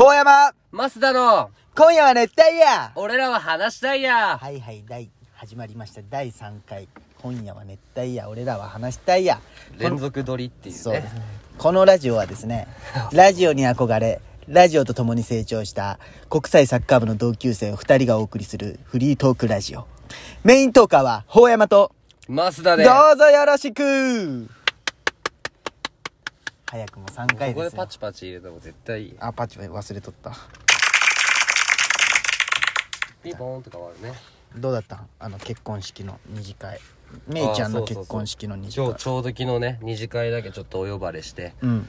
ほうやまマスダの、今夜は熱帯夜俺らは話したいや。はいはい、第、始まりました。第3回。今夜は熱帯夜、俺らは話したいや。連続撮りっていうね。そうですね。このラジオはですね、ラジオに憧れ、ラジオと共に成長した国際サッカー部の同級生を2人がお送りするフリートークラジオ。メイントーカーは、ほうやまと、マスダで。どうぞよろしく早くも3回ここですパ。チパチ入れた方が絶対いい。あ、パチ忘れとった。ピンポーンとかはあるね。どうだった？あの結婚式の二次会。めいちゃんの結婚式の二次会ちょう。ちょうど昨日ね、二次会だけちょっとお呼ばれして。うん。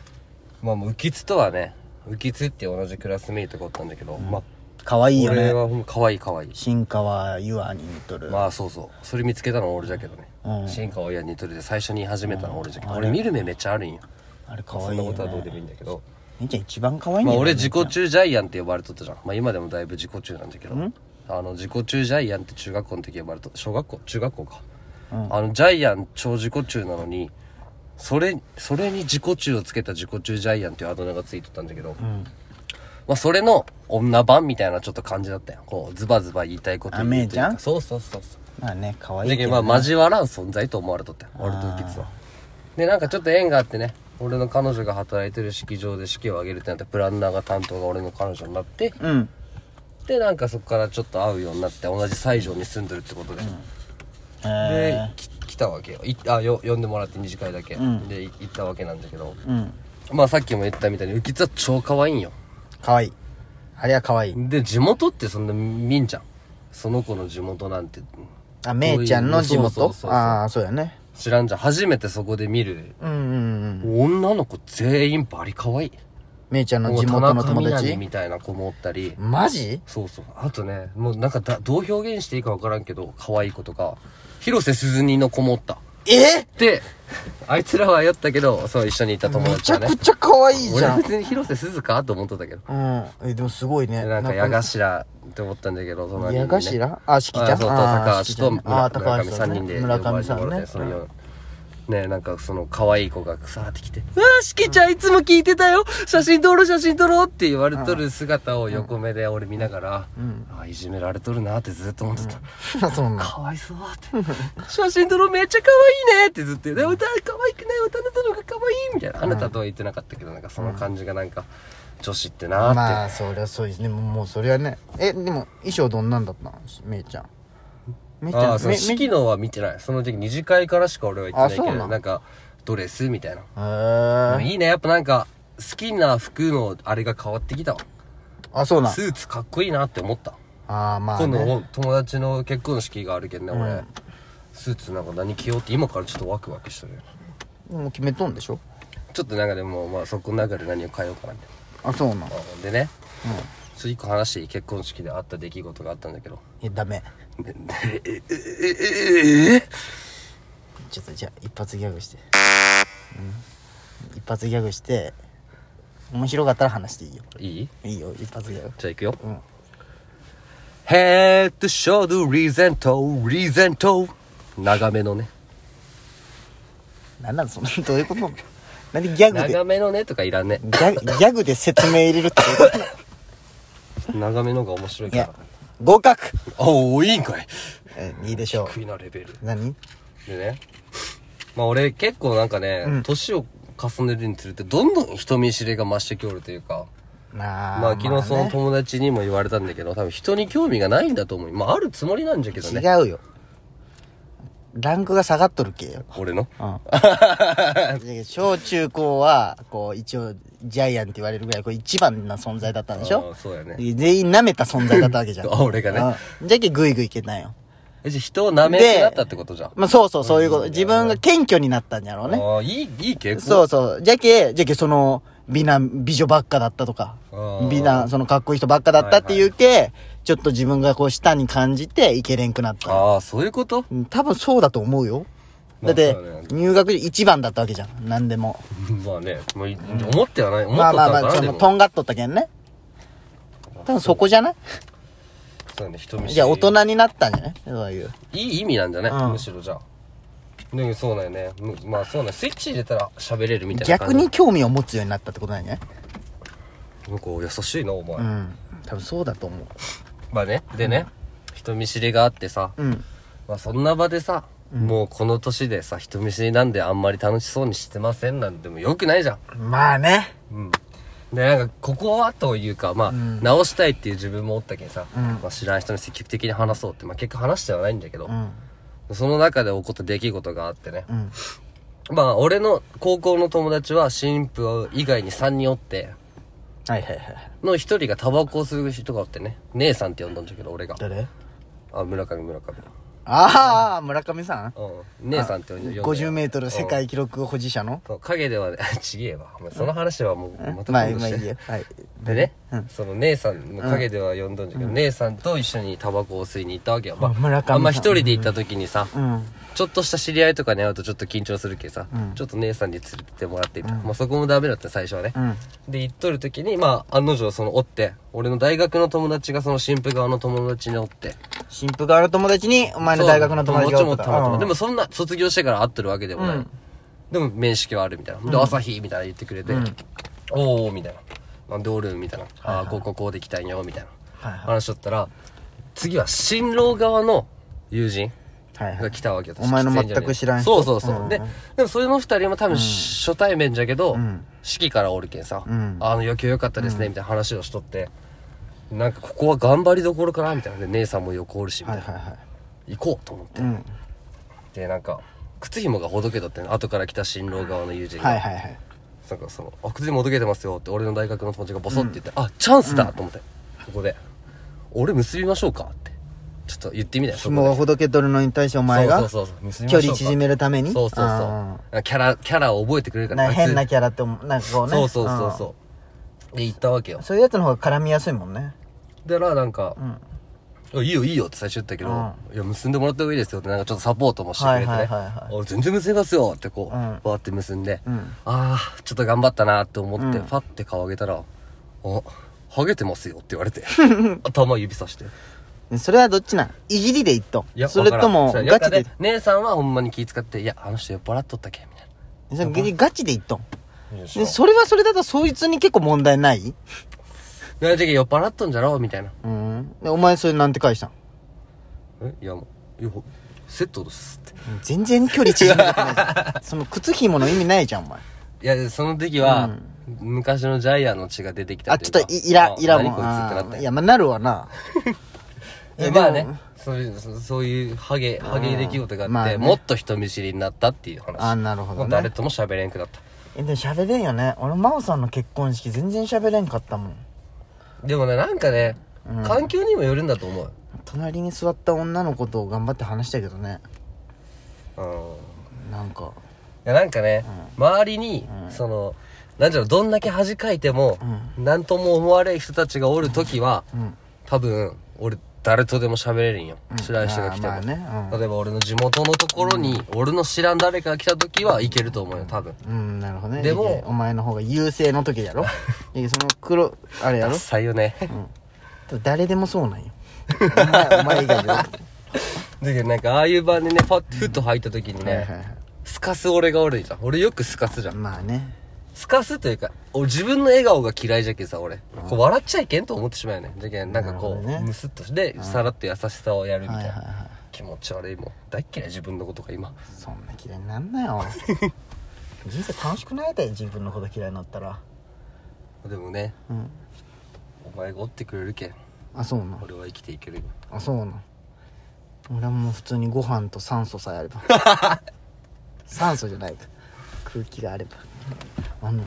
まあもう、浮きつとはね、浮きつって同じクラスメイトがおったんだけど、まあ、可愛いよね。俺は可愛い可愛い。新川優愛に似とる。まあそうそう。それ見つけたのは俺じゃけどね。うん進化親にとるで最初に言い始めたのは俺じゃけど。うん俺見る目めっちゃあるんよ。あれ可そんな愛いよことはどうでもいいね。んだけど。めいちゃん一番可愛いんだよね。まあ俺自己中ジャイアンって呼ばれとったじゃん。まあ今でもだいぶ自己中なんだけど。あの自己中ジャイアンって中学校の時呼ばれと、小学校？中学校か。うんあのジャイアン超自己中なのに、それ、それに自己中をつけた自己中ジャイアンっていうあだ名がついとったんだけど。うん。まあそれの女版みたいなちょっと感じだったよ。こう、ズバズバ言いたいこと言うというかあめいちゃん？そうそうそうそう。まあね、可愛いだけどけど、ね。まあ交わらん存在と思われとったよ俺とキッズはでなんかちょっと縁があってね俺の彼女が働いてる式場で式を挙げるってなってプランナーが担当が俺の彼女になってうん。でなんかそこからちょっと会うようになって同じ西条に住んでるってことで、でへき来たわけよいあよ呼んでもらって二次会だけ、んでい行ったわけなんだけどえ。うん。まあさっきも言ったみたいに浮きつは超可愛いんよ可愛い。あれは可愛い。で地元ってそんな見んじゃんその子の地元なんてあ、めいちゃんの地そう元そうそうそうああ、そうやね。知らんじゃん。初めてそこで見る。うんうんうん。女の子全員バリ可愛い。めいちゃんの地元の友達？実みたいな子もおったり。マジ？そうそう。あとねもうなんかだどう表現していいか分からんけど可愛い子とか。広瀬すずにの子もおったえ？であいつらはやったけどそう一緒にいた友めちゃ達はねくちゃ可愛いじ俺ゃん。別に広瀬すずかと思っとったけど。うん。え、でもすごいね。なんか矢頭って思ったんだけど隣に、ね、矢頭？あ、しきちゃん？あそうとあ高橋としきちゃん。あ村高橋さんね。村上三人で村上さんね呼ばれてもらってそのよねなんかその可愛い子がさーってきて「うわーしきちゃんいつも聞いてたよ。写真撮ろう写真撮ろう」って言われとる姿を横目で俺見ながら、あいじめられとるなってずっと思ってた、そん。かわいそうって。写真撮ろうめっちゃ可愛いねってずっと言う。で歌可愛くない？歌のたのが可愛いみたいな。あなたとは言ってなかったけどなんかその感じがなんか女子ってなーって、まあ、そりゃそうですね。もうもうそれはね。え、でも、衣装どんなんだったの？めいちゃん。めいちゃん、ああそのめ式のは見てない。その時二次会からしか俺は言ってないけあそうなんどなんかドレスみたいな。めへえ。いいね。やっぱなんか好きな服のあれが変わってきたわ。あ、そうなん。スーツかっこいいなって思った。ああ、まあ今度ね。友達の結婚式があるけどね俺。スーツなんか何着ようって今からちょっとワクワクしてるよ。もう決めとんでしょ？ちょっとなんかでもまあそこの中で何を変えようかなみたいあ、そうなん。なでねち個話していい結婚式であった出来事があったんだけどいや、ダメ。ねえええええちょっとじゃあ、一発ギャグして。うん。一発ギャグして、面白かったら話していいよ。いい？いいよ、一発ギャグ。じゃあ行くよ。うんヘッドショードリゼント、リゼント。長めのね。なんなんその、どういうこと？なんでギャグで、長めのねとかいらんね。ギャグギャグで説明入れるってこと？長めのが面白いいやから。、合格おおいいんかい。え、いいでしょう。低いなレベル。何？でね。まあ俺結構なんかね、うん年を重ねるにつれてどんどん人見知りが増してきおるというか。まあ、まあ昨日そのね友達にも言われたんだけど、多分人に興味がないんだと思う。まああるつもりなんじゃけどね。違うよ。ランクが下がっとるけよ。俺の？うん。小中高は、こう、一応、ジャイアンって言われるぐらい、こう、一番な存在だったんでしょ？そうやね。全員舐めた存在だったわけじゃん。あ 俺がねうん。じゃけグイグイいけたんよ。え、じゃあ人を舐めてなったってことじゃん。まあそうそう、そういうこと。うん自分が謙虚になったんやろうね。ああ、いい、いい傾向。そうそう。じゃけ、じゃけその、美な美女ばっかだったとか美な、そのかっこいい人ばっかだったっていうけ、ちょっと自分がこう下に感じていけれんくなった。ああ、そういうこと？うん多分そうだと思うよ。まあだってそうだね、入学で一番だったわけじゃん。何でも。まあね、もうい思ってはない。思っまあとったまあまあ、その、のかなでもとんがっとったけんね。多分そこじゃない？そうだね、人見知りじゃあ大人になったんじゃない？そういう。いい意味なんじゃない、うんむしろじゃあ。でもそうだよね。むまあそうだね。スイッチ入れたら喋れるみたいな感じ。逆に興味を持つようになったってことなんじゃない？なんか優しいなお前、うん多分そうだと思うまあねでね、人見知りがあってさ、うん。まあそんな場でさ、もうこの年でさ人見知りなんであんまり楽しそうにしてませんなんてもよくないじゃん。まあね。うん。でなんかここはというかまあ、ん。直したいっていう自分もおったけんさ、うん。まあ、知らん人に積極的に話そうって、まあ、結果話してはないんだけど、うん。その中で起こった出来事があってね、うん。まあ俺の高校の友達は新婦以外に3人おってはいはいはいの1人がタバコを吸う人がおってね。姉さんって呼んだんだけど俺が。誰？あ村上村上。ああ村上さん。うん。姉さんって呼んで50メートル世界記録保持者の？そう影ではね ちげえわ。お前その話はもうまたまあまあいいよはい。でね、うん。その姉さんの影では呼んだんだけど、姉さんと一緒にタバコを吸いに行ったわけよ。まあ村上さん。あ、あんま一人で行った時にさ、うん。ちょっとした知り合いとかに会うとちょっと緊張するけどさ、うん。ちょっと姉さんに連れてってもらってみた。まあそこもダメだった最初はね。うん。で、行っとる時に、まあ、案の定その、おって、俺の大学の友達がその新婦側の友達におって、新婦側の友達にお前の大学の友達がそうもちろんたまたまうん。でもそんな、卒業してから会ってるわけでもない。うん。でも面識はあるみたいな。で、朝日みたいな言ってくれて、おーみたいな。なんでおるみたいな。ああ、こうこうこうできたんよ、みたいな。はいはい話しとったら、次は新郎側の友人はいはいが来たわけよ。お前の全く知らん人そうそうそう。うんで、でもそれの二人も多分初対面じゃけど、ん式からおるけんさ、うんあの余興良かったですね、みたいな話をしとって、なんかここは頑張りどころかなみたいな。で、姉さんも横おるし、みたな。はいいはいはい行こうと思って。うんで、なんか、靴紐がほどけとってね、後から来た新郎側の友人が。はいはいはいなんかその、あ、靴紐ほどけてますよって、俺の大学の友達がボソって言って、あ、チャンスだと思って、ここで。俺結びましょうかって。ちょっと言ってみたよ、紐がほどけとるのに対してお前がそうそうそう結びましょうか距離縮めるために？そうそうあそう。キャラ、キャラを覚えてくれるから。ーな変なキキャラってなんかこうねそうそうそうそう。で、行ったわけようん。そういうやつの方が絡みやすいもんねでら、なんか、んあいいよいいよって最初言ったけど、ういや、結んでもらった方がいいですよって、なんかちょっとサポートもしてくれてね。はいはいはいはい。あ全然結びますよってこう、うん。バーって結んで、うん。ああ、ちょっと頑張ったなって思って、うん。ファって顔上げたら、あ、ハゲてますよって言われて、頭指さして。でそれはどっちなん？いじりで言っと。いや、それともわからん。ガチで。姉さんはほんまに気遣って、いや、あの人酔っ払っとったけ、みたいそれガチで言っとん。な。でそれはそれだとそいつに結構問題ない？いや、じゃあ酔っ払っとんじゃろみたいな。うん。でお前それなんて返したん？え？いや、もう、いや、セットですって。全然距離縮めてない。じゃんその靴紐の意味ないじゃんお前。いや、その時は、昔のジャイアンの血が出てきたあちょっといいらいらも。ん何こいつってなったよあーいやまあなるわな。で えまあね。そういうそそういうハゲハゲ出来事があって、まあね。もっと人見知りになったっていう話。あーなるほどね。もう誰とも喋れんくなった。えでも喋れんよね。俺真央さんの結婚式全然喋れんかったもんでもねなんかね、うん。環境にもよるんだと思う。隣に座った女の子と頑張って話したけどね。うん。いなんか。やなんかね、周りに、そのなんじゃろどんだけ恥かいても、なんとも思われん人たちがおる時は、うん。多分俺誰とでも喋れるんよ、知らん人が来ても、ね。うん。例えば俺の地元のところに、俺の知らん誰かが来た時はいけると思うよ多分。うんなるほどね。でもお前の方が優勢の時やろ？その黒あれやろ？最よね。誰でもそうなんよ。お前お前以外じゃなくてだけどなんかああいう場にねパッふっと入った時にね、はいはいはい。スカす俺がおるじゃん。俺よくスカすじゃん。まあねスカすというか俺自分の笑顔が嫌いじゃけさ俺。こう笑っちゃいけんと思ってしまうよね。だけどなんかこう、なるほどね。ムスッとしてさらっと優しさをやるみたいな、はいはいはい気持ち悪いもん。大っ嫌い自分のことが今。そんな嫌いになんなよ。人生楽しくないだよ自分のこと嫌いになったら。でもねうん。お前がおってくれるけん。あそうなん俺は生きていけるよ。あそうなん俺はもう普通にご飯と酸素さえあれば。酸素じゃないか。空気があればあの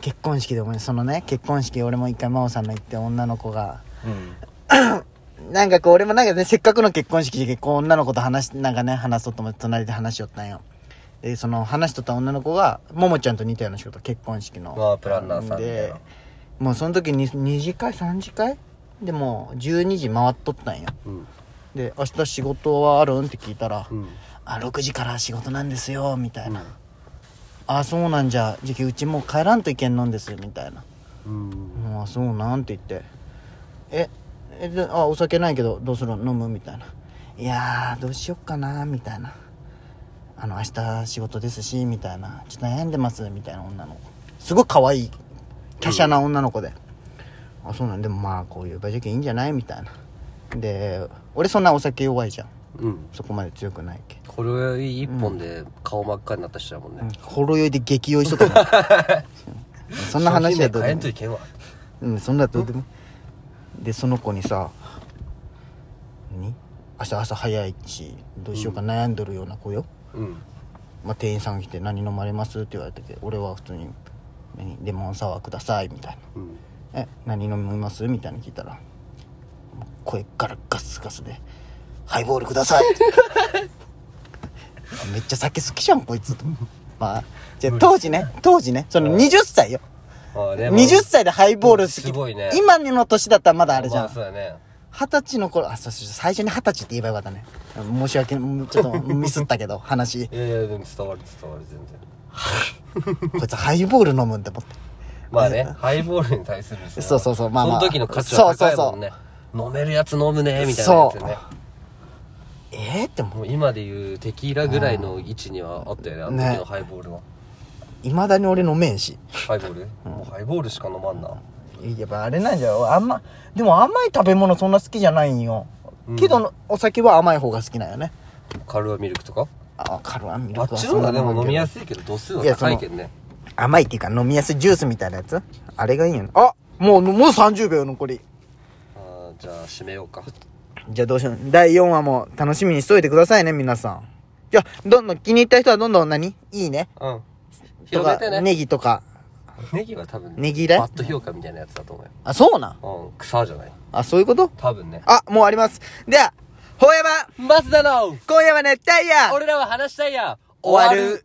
結婚式でもねそのね結婚式俺も一回真央さんの行って女の子がうん。なんかこう俺もなんかねせっかくの結婚式で結構女の子と話しなんかね話そうと思って隣で話しよったんよ。でその話しとった女の子がももちゃんと似たような仕事結婚式の。プランナーさんでな。もうその時に2次会3次会？でもう12時回っとったんよ。うん。で明日仕事はあるん？って聞いたら、うん。あ6時から仕事なんですよみたいな、あそうなんじゃ。じゃあうちもう帰らんといけんのんですみたいな。うん。もうそうなんって言って。ええであお酒ないけどどうする飲む？みたいな。いやーどうしよっかなみたいな。あの明日仕事ですしみたいな。ちょっと悩んでますみたいな女の子。すごい可愛い華奢な女の子で、あそうなんでもまあこういう場じゃけいいんじゃない？みたいな。で俺そんなお酒弱いじゃんうん。そこまで強くないけこれ一本で顔真っ赤になった人だもんね、ほろ酔いで激酔いしとった そんな話はどうでもいけんわ。うんそんなどうでもでその子にさ何？明日朝早いしどうしようか悩んどるような子よ、うん。まあ、店員さんが来て「何飲まれます?」って言われたけど俺は普通に「何？レモンサワーください」みたいな。うん「え何飲みます?」みたいに聞いたら声からガスガスで「ハイボールください」めっちゃ酒好きじゃんこいつ。とまあじゃあ当時ね当時ねその20歳よ。ああでも20歳でハイボール好き。ね。今の年だったらまだあれじゃまんそうだね。二十歳の頃あそうそう最初に二十歳って言えばよかったね。申し訳ちょっとミスったけど話。いやいやでも伝わる伝わる全然。こいつハイボール飲むんって思って。まあねハイボールに対するさそうそうそうまあまあ。その時の価値は高いもんね。飲めるやつ飲むねみたいなやつねえー、ってもう今で言うテキーラぐらいの位置にはあったよねあの時のハイボールは、いまだに俺飲めんしハイボール、もうハイボールしか飲まんな。やっぱあれなんじゃあんまでも甘い食べ物そんな好きじゃないんよ、うん。けどお酒は甘い方が好きなんよね。カルアミルクとか？あカルアンミルあっクはちの方がでも飲みやすいけど度数は高いけどね。甘いっていうか飲みやすいジュースみたいなやつ？あれがいいんよね。あもうもう30秒残り。あーじゃあ締めようかじゃあどうしよう。第4話も楽しみにしといてくださいね、皆さん。じゃあ、どんどん気に入った人はどんどん何？いいね。うん。とか、広めてね。ネギとか。ネギは多分ネギだ？よバット評価みたいなやつだと思う。よあ、そうなん？うん草じゃない。あ、そういうこと？多分ね。あ、もうあります。では、ほうやま。マスダの今夜は熱帯夜。俺らは話したいや。終わる